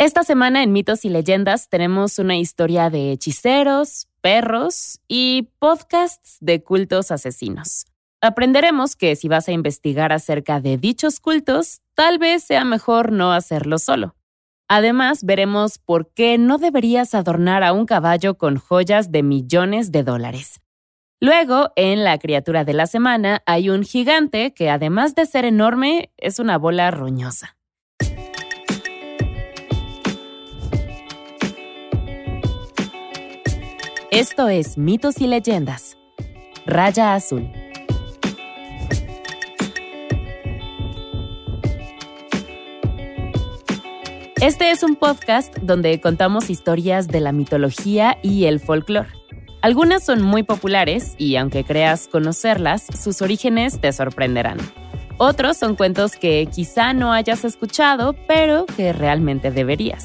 Esta semana en Mitos y Leyendas tenemos una historia de hechiceros, perros y podcasts de cultos asesinos. Aprenderemos que si vas a investigar acerca de dichos cultos, tal vez sea mejor no hacerlo solo. Además, veremos por qué no deberías adornar a un caballo con joyas de millones de dólares. Luego, en la criatura de la semana, hay un gigante que además de ser enorme, es una bola roñosa. Esto es Mitos y Leyendas. Raya Azul. Este es un podcast donde contamos historias de la mitología y el folclore. Algunas son muy populares y aunque creas conocerlas, sus orígenes te sorprenderán. Otros son cuentos que quizá no hayas escuchado, pero que realmente deberías.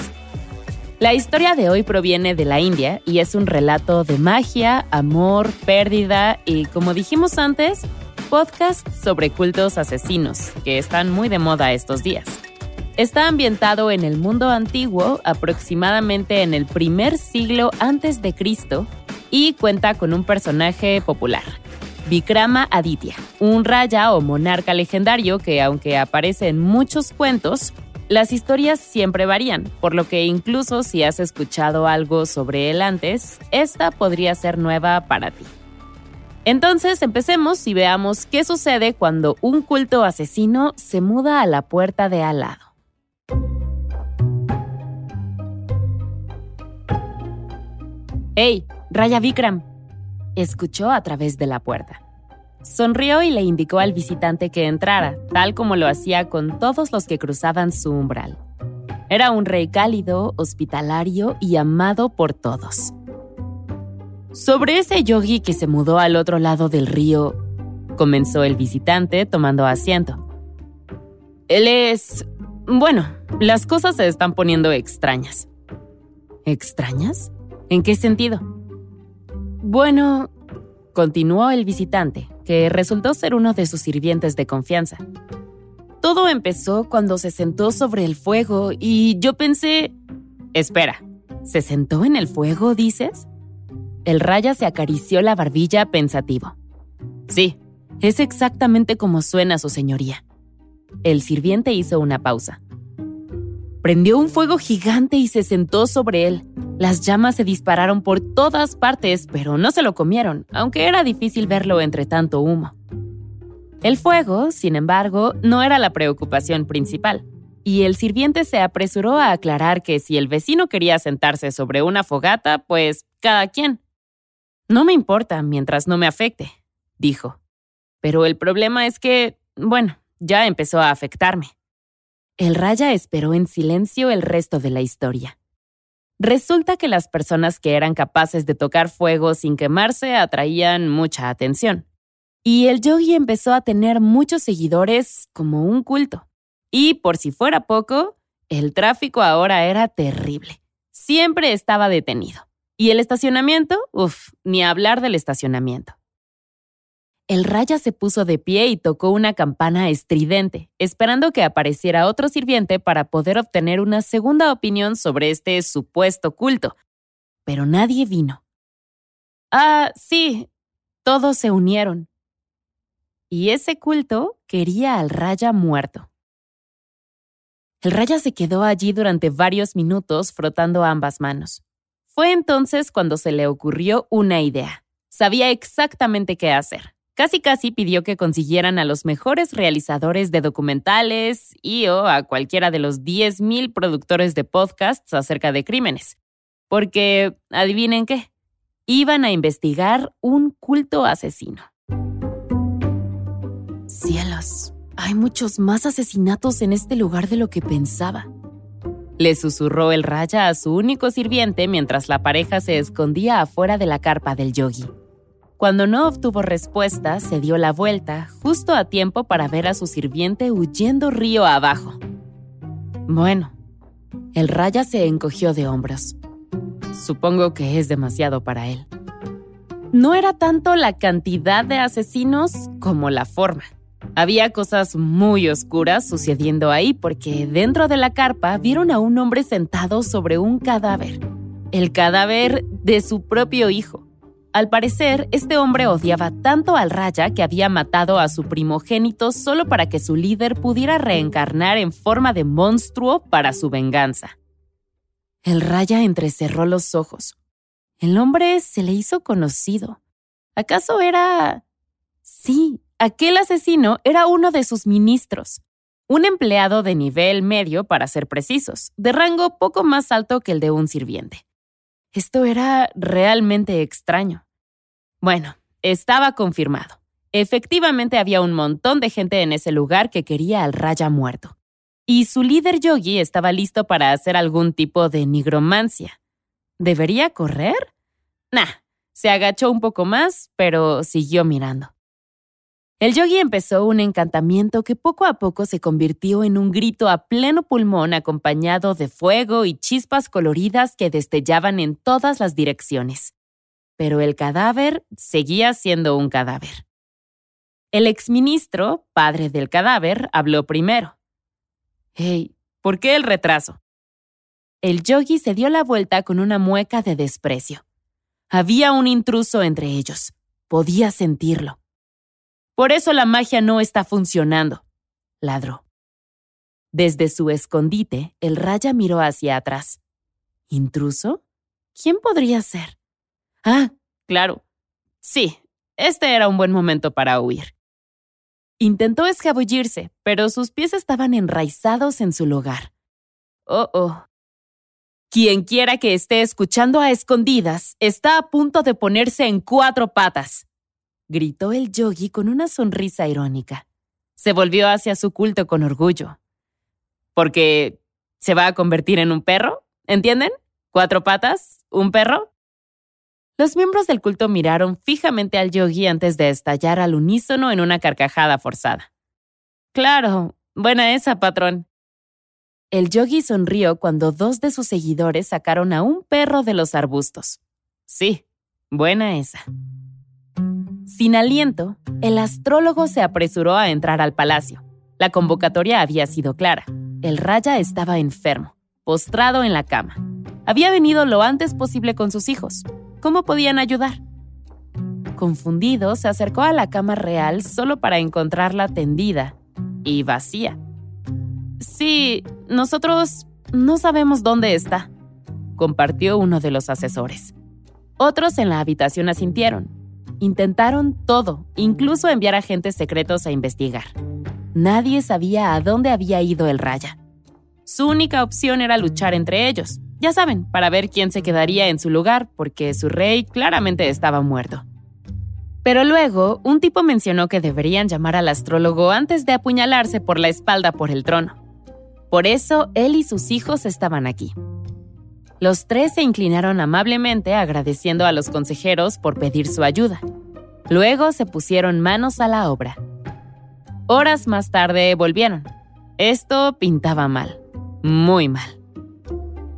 La historia de hoy proviene de la India y es un relato de magia, amor, pérdida y, como dijimos antes, podcast sobre cultos asesinos, que están muy de moda estos días. Está ambientado en el mundo antiguo, aproximadamente en el primer siglo antes de Cristo, y cuenta con un personaje popular, Vikrama Aditya, un raya o monarca legendario que, aunque aparece en muchos cuentos, las historias siempre varían, por lo que incluso si has escuchado algo sobre él antes, esta podría ser nueva para ti. Entonces empecemos y veamos qué sucede cuando un culto asesino se muda a la puerta de al lado. ¡Hey, Raya Vikram! Escuchó a través de la puerta. Sonrió y le indicó al visitante que entrara, tal como lo hacía con todos los que cruzaban su umbral. Era un rey cálido, hospitalario y amado por todos. Sobre ese yogi que se mudó al otro lado del río, comenzó el visitante tomando asiento. Él es... Bueno, las cosas se están poniendo extrañas. ¿Extrañas? ¿En qué sentido? Bueno, continuó el visitante, que resultó ser uno de sus sirvientes de confianza. Todo empezó cuando se sentó sobre el fuego y yo pensé... Espera, ¿se sentó en el fuego, dices? El raya se acarició la barbilla pensativo. Sí, es exactamente como suena su señoría. El sirviente hizo una pausa. Prendió un fuego gigante y se sentó sobre él. Las llamas se dispararon por todas partes, pero no se lo comieron, aunque era difícil verlo entre tanto humo. El fuego, sin embargo, no era la preocupación principal, y el sirviente se apresuró a aclarar que si el vecino quería sentarse sobre una fogata, pues cada quien. No me importa mientras no me afecte, dijo. Pero el problema es que, bueno, ya empezó a afectarme. El raya esperó en silencio el resto de la historia. Resulta que las personas que eran capaces de tocar fuego sin quemarse atraían mucha atención. Y el yogi empezó a tener muchos seguidores como un culto. Y por si fuera poco, el tráfico ahora era terrible. Siempre estaba detenido. Y el estacionamiento, uff, ni hablar del estacionamiento. El raya se puso de pie y tocó una campana estridente, esperando que apareciera otro sirviente para poder obtener una segunda opinión sobre este supuesto culto. Pero nadie vino. Ah, sí, todos se unieron. Y ese culto quería al raya muerto. El raya se quedó allí durante varios minutos frotando ambas manos. Fue entonces cuando se le ocurrió una idea. Sabía exactamente qué hacer. Casi casi pidió que consiguieran a los mejores realizadores de documentales y o a cualquiera de los 10.000 productores de podcasts acerca de crímenes. Porque, adivinen qué, iban a investigar un culto asesino. Cielos, hay muchos más asesinatos en este lugar de lo que pensaba. Le susurró el raya a su único sirviente mientras la pareja se escondía afuera de la carpa del yogi. Cuando no obtuvo respuesta, se dio la vuelta justo a tiempo para ver a su sirviente huyendo río abajo. Bueno, el raya se encogió de hombros. Supongo que es demasiado para él. No era tanto la cantidad de asesinos como la forma. Había cosas muy oscuras sucediendo ahí porque dentro de la carpa vieron a un hombre sentado sobre un cadáver. El cadáver de su propio hijo. Al parecer, este hombre odiaba tanto al Raya que había matado a su primogénito solo para que su líder pudiera reencarnar en forma de monstruo para su venganza. El Raya entrecerró los ojos. El hombre se le hizo conocido. ¿Acaso era... Sí, aquel asesino era uno de sus ministros, un empleado de nivel medio para ser precisos, de rango poco más alto que el de un sirviente. Esto era realmente extraño. Bueno, estaba confirmado. Efectivamente había un montón de gente en ese lugar que quería al Raya muerto. Y su líder yogi estaba listo para hacer algún tipo de nigromancia. ¿Debería correr? Nah, se agachó un poco más, pero siguió mirando. El yogi empezó un encantamiento que poco a poco se convirtió en un grito a pleno pulmón acompañado de fuego y chispas coloridas que destellaban en todas las direcciones. Pero el cadáver seguía siendo un cadáver. El exministro, padre del cadáver, habló primero. Hey, ¿por qué el retraso? El yogi se dio la vuelta con una mueca de desprecio. Había un intruso entre ellos. Podía sentirlo. Por eso la magia no está funcionando, ladró. Desde su escondite, el raya miró hacia atrás. ¿Intruso? ¿Quién podría ser? Ah, claro. Sí, este era un buen momento para huir. Intentó escabullirse, pero sus pies estaban enraizados en su lugar. Oh, oh. Quien quiera que esté escuchando a escondidas está a punto de ponerse en cuatro patas gritó el yogi con una sonrisa irónica. Se volvió hacia su culto con orgullo. Porque se va a convertir en un perro, ¿entienden? Cuatro patas, un perro. Los miembros del culto miraron fijamente al yogi antes de estallar al unísono en una carcajada forzada. Claro, buena esa, patrón. El yogi sonrió cuando dos de sus seguidores sacaron a un perro de los arbustos. Sí, buena esa. Sin aliento, el astrólogo se apresuró a entrar al palacio. La convocatoria había sido clara. El raya estaba enfermo, postrado en la cama. Había venido lo antes posible con sus hijos. ¿Cómo podían ayudar? Confundido, se acercó a la cama real solo para encontrarla tendida y vacía. Sí, nosotros no sabemos dónde está, compartió uno de los asesores. Otros en la habitación asintieron, Intentaron todo, incluso enviar agentes secretos a investigar. Nadie sabía a dónde había ido el Raya. Su única opción era luchar entre ellos, ya saben, para ver quién se quedaría en su lugar, porque su rey claramente estaba muerto. Pero luego, un tipo mencionó que deberían llamar al astrólogo antes de apuñalarse por la espalda por el trono. Por eso, él y sus hijos estaban aquí. Los tres se inclinaron amablemente agradeciendo a los consejeros por pedir su ayuda. Luego se pusieron manos a la obra. Horas más tarde volvieron. Esto pintaba mal, muy mal.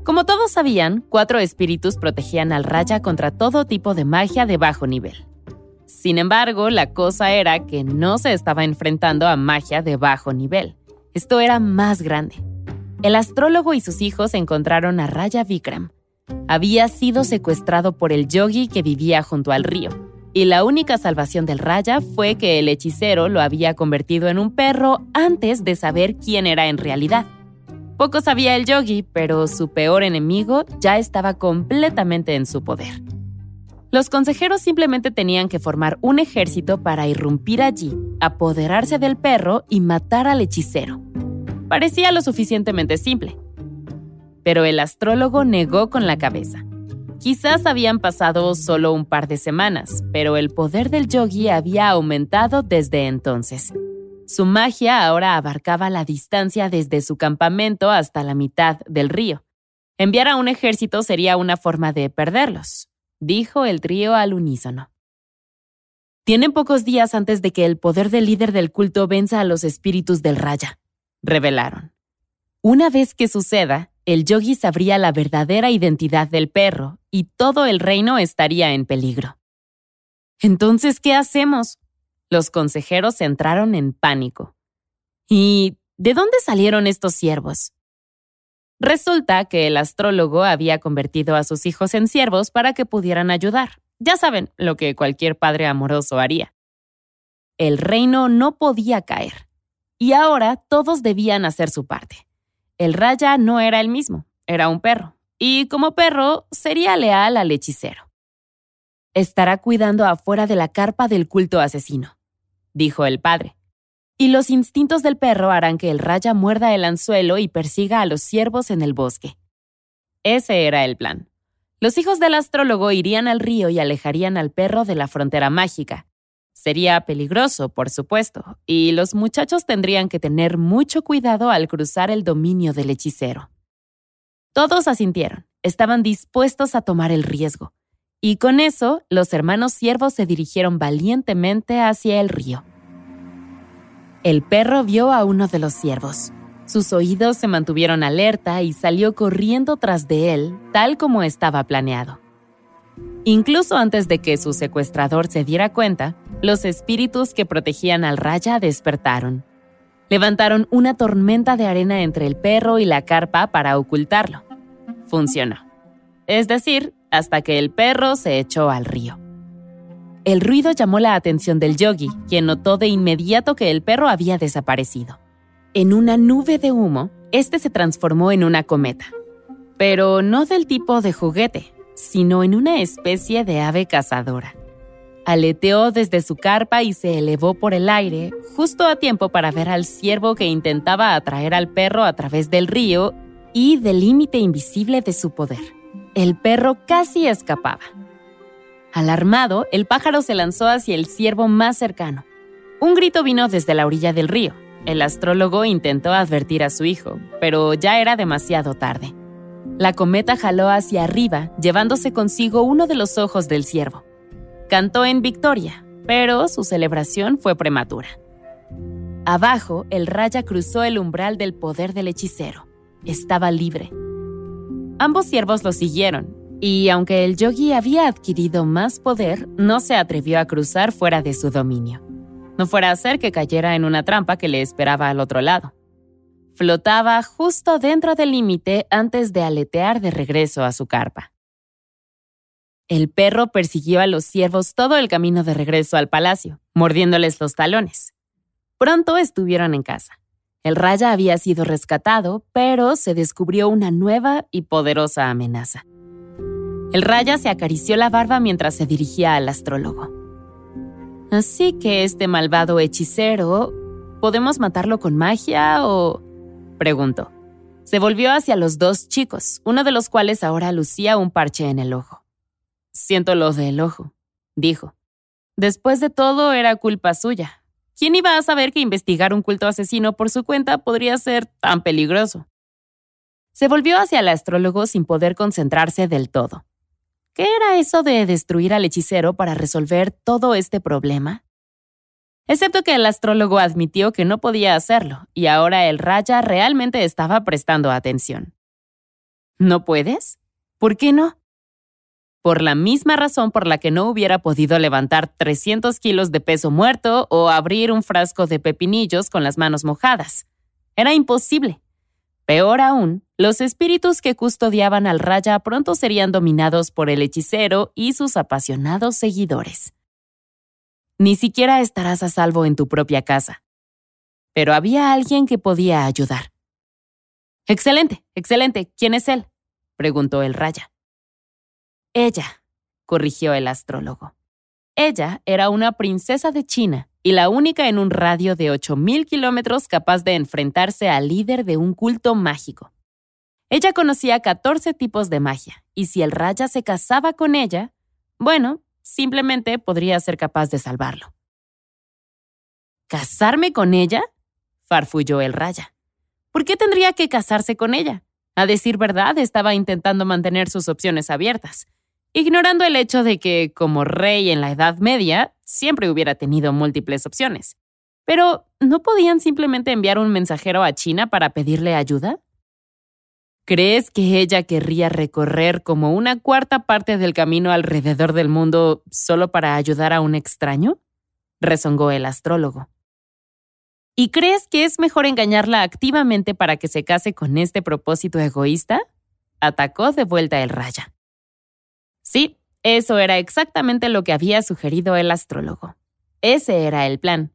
Como todos sabían, cuatro espíritus protegían al Raya contra todo tipo de magia de bajo nivel. Sin embargo, la cosa era que no se estaba enfrentando a magia de bajo nivel. Esto era más grande. El astrólogo y sus hijos encontraron a Raya Vikram. Había sido secuestrado por el yogi que vivía junto al río, y la única salvación del Raya fue que el hechicero lo había convertido en un perro antes de saber quién era en realidad. Poco sabía el yogi, pero su peor enemigo ya estaba completamente en su poder. Los consejeros simplemente tenían que formar un ejército para irrumpir allí, apoderarse del perro y matar al hechicero. Parecía lo suficientemente simple. Pero el astrólogo negó con la cabeza. Quizás habían pasado solo un par de semanas, pero el poder del yogi había aumentado desde entonces. Su magia ahora abarcaba la distancia desde su campamento hasta la mitad del río. Enviar a un ejército sería una forma de perderlos, dijo el trío al unísono. Tienen pocos días antes de que el poder del líder del culto venza a los espíritus del Raya revelaron. Una vez que suceda, el yogi sabría la verdadera identidad del perro y todo el reino estaría en peligro. Entonces, ¿qué hacemos? Los consejeros entraron en pánico. ¿Y de dónde salieron estos siervos? Resulta que el astrólogo había convertido a sus hijos en siervos para que pudieran ayudar. Ya saben lo que cualquier padre amoroso haría. El reino no podía caer. Y ahora todos debían hacer su parte. El raya no era el mismo, era un perro. Y como perro, sería leal al hechicero. Estará cuidando afuera de la carpa del culto asesino, dijo el padre. Y los instintos del perro harán que el raya muerda el anzuelo y persiga a los ciervos en el bosque. Ese era el plan. Los hijos del astrólogo irían al río y alejarían al perro de la frontera mágica. Sería peligroso, por supuesto, y los muchachos tendrían que tener mucho cuidado al cruzar el dominio del hechicero. Todos asintieron, estaban dispuestos a tomar el riesgo. Y con eso, los hermanos siervos se dirigieron valientemente hacia el río. El perro vio a uno de los siervos. Sus oídos se mantuvieron alerta y salió corriendo tras de él, tal como estaba planeado. Incluso antes de que su secuestrador se diera cuenta, los espíritus que protegían al raya despertaron. Levantaron una tormenta de arena entre el perro y la carpa para ocultarlo. Funcionó. Es decir, hasta que el perro se echó al río. El ruido llamó la atención del yogi, quien notó de inmediato que el perro había desaparecido. En una nube de humo, este se transformó en una cometa. Pero no del tipo de juguete, sino en una especie de ave cazadora. Aleteó desde su carpa y se elevó por el aire, justo a tiempo para ver al ciervo que intentaba atraer al perro a través del río y del límite invisible de su poder. El perro casi escapaba. Alarmado, el pájaro se lanzó hacia el ciervo más cercano. Un grito vino desde la orilla del río. El astrólogo intentó advertir a su hijo, pero ya era demasiado tarde. La cometa jaló hacia arriba, llevándose consigo uno de los ojos del ciervo. Cantó en victoria, pero su celebración fue prematura. Abajo, el raya cruzó el umbral del poder del hechicero. Estaba libre. Ambos siervos lo siguieron, y aunque el yogi había adquirido más poder, no se atrevió a cruzar fuera de su dominio. No fuera a ser que cayera en una trampa que le esperaba al otro lado. Flotaba justo dentro del límite antes de aletear de regreso a su carpa. El perro persiguió a los siervos todo el camino de regreso al palacio, mordiéndoles los talones. Pronto estuvieron en casa. El raya había sido rescatado, pero se descubrió una nueva y poderosa amenaza. El raya se acarició la barba mientras se dirigía al astrólogo. Así que este malvado hechicero, ¿podemos matarlo con magia o...? preguntó. Se volvió hacia los dos chicos, uno de los cuales ahora lucía un parche en el ojo. Siento lo del ojo, dijo. Después de todo, era culpa suya. ¿Quién iba a saber que investigar un culto asesino por su cuenta podría ser tan peligroso? Se volvió hacia el astrólogo sin poder concentrarse del todo. ¿Qué era eso de destruir al hechicero para resolver todo este problema? Excepto que el astrólogo admitió que no podía hacerlo, y ahora el raya realmente estaba prestando atención. ¿No puedes? ¿Por qué no? Por la misma razón por la que no hubiera podido levantar 300 kilos de peso muerto o abrir un frasco de pepinillos con las manos mojadas. Era imposible. Peor aún, los espíritus que custodiaban al raya pronto serían dominados por el hechicero y sus apasionados seguidores. Ni siquiera estarás a salvo en tu propia casa. Pero había alguien que podía ayudar. Excelente, excelente. ¿Quién es él? preguntó el raya. Ella, corrigió el astrólogo. Ella era una princesa de China y la única en un radio de 8.000 kilómetros capaz de enfrentarse al líder de un culto mágico. Ella conocía 14 tipos de magia, y si el raya se casaba con ella, bueno, simplemente podría ser capaz de salvarlo. ¿Casarme con ella? farfulló el raya. ¿Por qué tendría que casarse con ella? A decir verdad, estaba intentando mantener sus opciones abiertas ignorando el hecho de que, como rey en la Edad Media, siempre hubiera tenido múltiples opciones. Pero, ¿no podían simplemente enviar un mensajero a China para pedirle ayuda? ¿Crees que ella querría recorrer como una cuarta parte del camino alrededor del mundo solo para ayudar a un extraño? rezongó el astrólogo. ¿Y crees que es mejor engañarla activamente para que se case con este propósito egoísta? Atacó de vuelta el raya. Sí, eso era exactamente lo que había sugerido el astrólogo. Ese era el plan.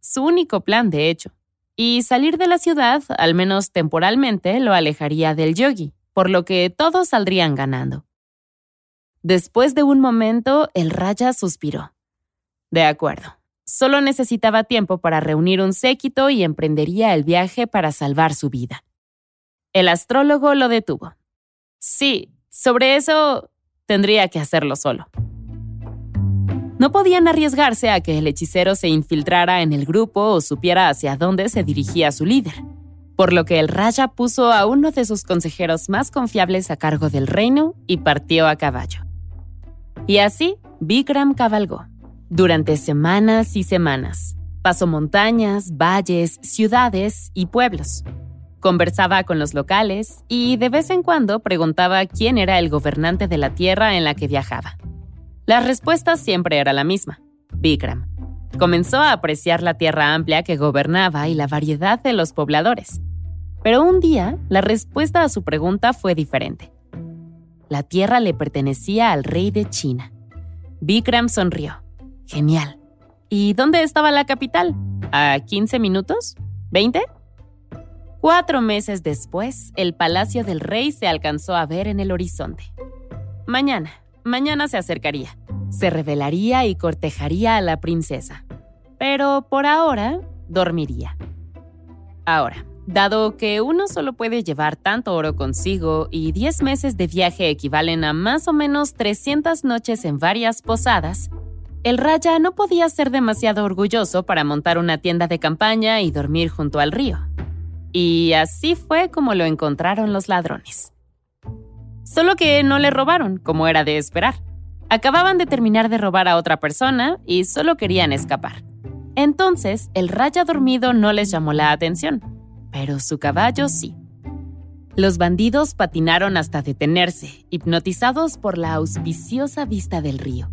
Su único plan, de hecho. Y salir de la ciudad, al menos temporalmente, lo alejaría del yogi, por lo que todos saldrían ganando. Después de un momento, el raya suspiró. De acuerdo. Solo necesitaba tiempo para reunir un séquito y emprendería el viaje para salvar su vida. El astrólogo lo detuvo. Sí, sobre eso tendría que hacerlo solo. No podían arriesgarse a que el hechicero se infiltrara en el grupo o supiera hacia dónde se dirigía su líder, por lo que el Raya puso a uno de sus consejeros más confiables a cargo del reino y partió a caballo. Y así, Vikram cabalgó, durante semanas y semanas. Pasó montañas, valles, ciudades y pueblos. Conversaba con los locales y de vez en cuando preguntaba quién era el gobernante de la tierra en la que viajaba. La respuesta siempre era la misma, Vikram. Comenzó a apreciar la tierra amplia que gobernaba y la variedad de los pobladores. Pero un día, la respuesta a su pregunta fue diferente. La tierra le pertenecía al rey de China. Vikram sonrió. Genial. ¿Y dónde estaba la capital? ¿A 15 minutos? ¿20? Cuatro meses después, el palacio del rey se alcanzó a ver en el horizonte. Mañana, mañana se acercaría. Se revelaría y cortejaría a la princesa. Pero por ahora, dormiría. Ahora, dado que uno solo puede llevar tanto oro consigo y 10 meses de viaje equivalen a más o menos 300 noches en varias posadas, el Raya no podía ser demasiado orgulloso para montar una tienda de campaña y dormir junto al río. Y así fue como lo encontraron los ladrones. Solo que no le robaron, como era de esperar. Acababan de terminar de robar a otra persona y solo querían escapar. Entonces, el raya dormido no les llamó la atención, pero su caballo sí. Los bandidos patinaron hasta detenerse, hipnotizados por la auspiciosa vista del río.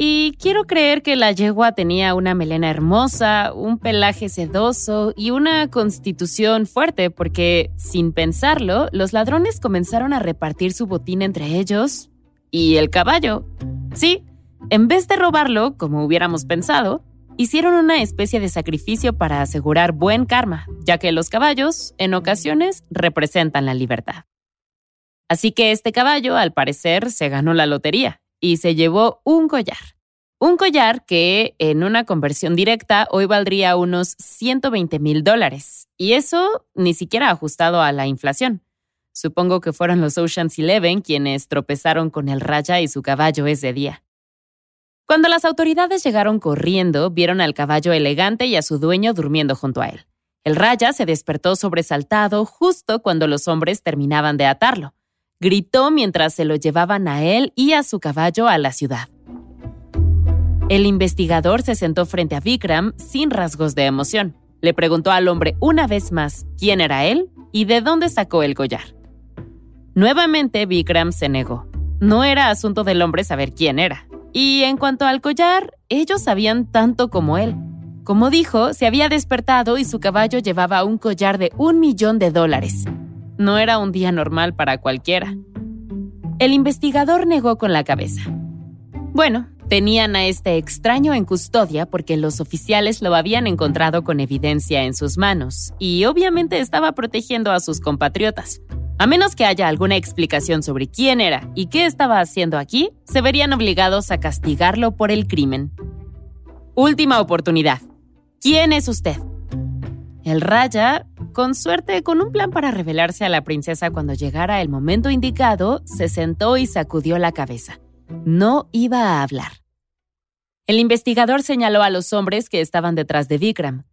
Y quiero creer que la yegua tenía una melena hermosa, un pelaje sedoso y una constitución fuerte, porque, sin pensarlo, los ladrones comenzaron a repartir su botín entre ellos y el caballo. Sí, en vez de robarlo, como hubiéramos pensado, hicieron una especie de sacrificio para asegurar buen karma, ya que los caballos, en ocasiones, representan la libertad. Así que este caballo, al parecer, se ganó la lotería y se llevó un collar. Un collar que en una conversión directa hoy valdría unos 120 mil dólares. Y eso ni siquiera ajustado a la inflación. Supongo que fueron los Oceans Eleven quienes tropezaron con el Raya y su caballo ese día. Cuando las autoridades llegaron corriendo, vieron al caballo elegante y a su dueño durmiendo junto a él. El Raya se despertó sobresaltado justo cuando los hombres terminaban de atarlo. Gritó mientras se lo llevaban a él y a su caballo a la ciudad. El investigador se sentó frente a Vikram sin rasgos de emoción. Le preguntó al hombre una vez más quién era él y de dónde sacó el collar. Nuevamente Vikram se negó. No era asunto del hombre saber quién era. Y en cuanto al collar, ellos sabían tanto como él. Como dijo, se había despertado y su caballo llevaba un collar de un millón de dólares. No era un día normal para cualquiera. El investigador negó con la cabeza. Bueno, tenían a este extraño en custodia porque los oficiales lo habían encontrado con evidencia en sus manos y obviamente estaba protegiendo a sus compatriotas. A menos que haya alguna explicación sobre quién era y qué estaba haciendo aquí, se verían obligados a castigarlo por el crimen. Última oportunidad. ¿Quién es usted? El Raya, con suerte, con un plan para revelarse a la princesa cuando llegara el momento indicado, se sentó y sacudió la cabeza. No iba a hablar. El investigador señaló a los hombres que estaban detrás de Vikram.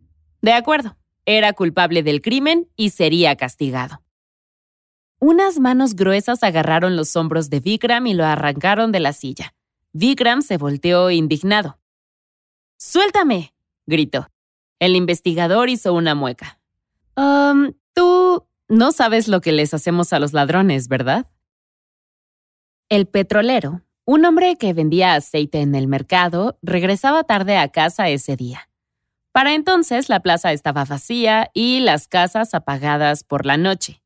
De acuerdo, era culpable del crimen y sería castigado. Unas manos gruesas agarraron los hombros de Vikram y lo arrancaron de la silla. Vikram se volteó indignado. ¡Suéltame! gritó. El investigador hizo una mueca. Tú no sabes lo que les hacemos a los ladrones, ¿verdad? El petrolero, Un hombre que vendía aceite en el mercado regresaba tarde a casa ese día. Para entonces la plaza estaba vacía y las casas apagadas por la noche.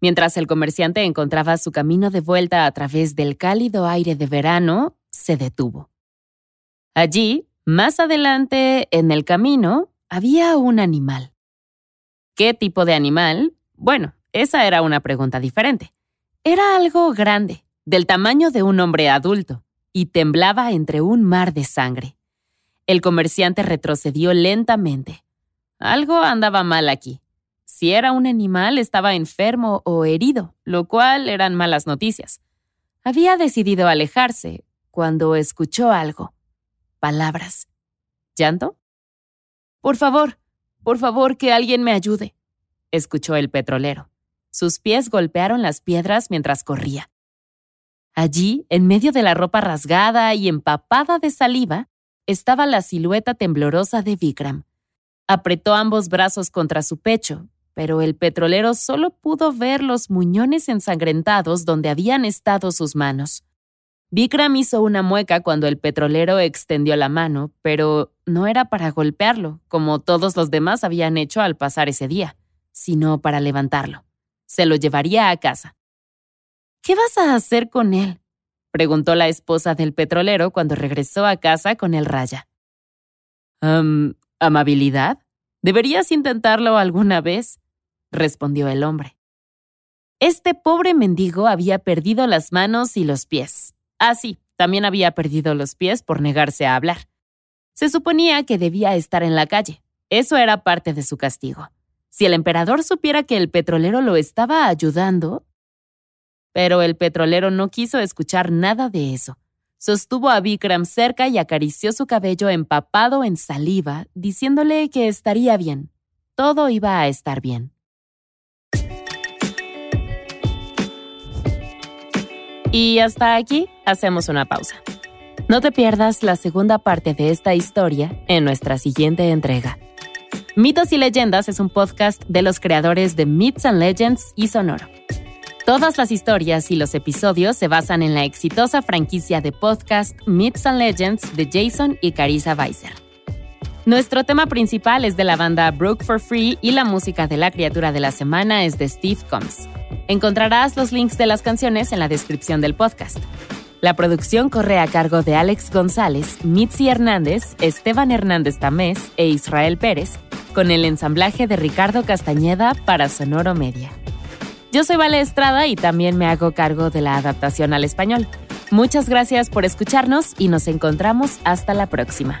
Mientras el comerciante encontraba su camino de vuelta a través del cálido aire de verano, se detuvo. Allí, más adelante, en el camino, había un animal. ¿Qué tipo de animal? Bueno, esa era una pregunta diferente. Era algo grande, del tamaño de un hombre adulto, y temblaba entre un mar de sangre. El comerciante retrocedió lentamente. Algo andaba mal aquí. Si era un animal, estaba enfermo o herido, lo cual eran malas noticias. Había decidido alejarse cuando escuchó algo. Palabras. ¿Llanto? Por favor, por favor, que alguien me ayude, escuchó el petrolero. Sus pies golpearon las piedras mientras corría. Allí, en medio de la ropa rasgada y empapada de saliva, estaba la silueta temblorosa de Vikram. Apretó ambos brazos contra su pecho, pero el petrolero solo pudo ver los muñones ensangrentados donde habían estado sus manos. Vikram hizo una mueca cuando el petrolero extendió la mano, pero no era para golpearlo, como todos los demás habían hecho al pasar ese día, sino para levantarlo. Se lo llevaría a casa. ¿Qué vas a hacer con él? preguntó la esposa del petrolero cuando regresó a casa con el raya. ¿Amabilidad? Deberías intentarlo alguna vez, respondió el hombre. Este pobre mendigo había perdido las manos y los pies. Ah, sí, también había perdido los pies por negarse a hablar. Se suponía que debía estar en la calle. Eso era parte de su castigo. Si el emperador supiera que el petrolero lo estaba ayudando, pero el petrolero no quiso escuchar nada de eso. Sostuvo a Vikram cerca y acarició su cabello empapado en saliva, diciéndole que estaría bien. Todo iba a estar bien. Y hasta aquí hacemos una pausa. No te pierdas la segunda parte de esta historia en nuestra siguiente entrega. Mitos y Leyendas es un podcast de los creadores de Myths and Legends y Sonoro. Todas las historias y los episodios se basan en la exitosa franquicia de podcast Myths and Legends de Jason y Carissa Weiser. Nuestro tema principal es de la banda Broke for Free y la música de la criatura de la semana es de Steve Combs. Encontrarás los links de las canciones en la descripción del podcast. La producción corre a cargo de Alex González, Mitzi Hernández, Esteban Hernández Tamés e Israel Pérez, con el ensamblaje de Ricardo Castañeda para Sonoro Media. Yo soy Vale Estrada y también me hago cargo de la adaptación al español. Muchas gracias por escucharnos y nos encontramos hasta la próxima.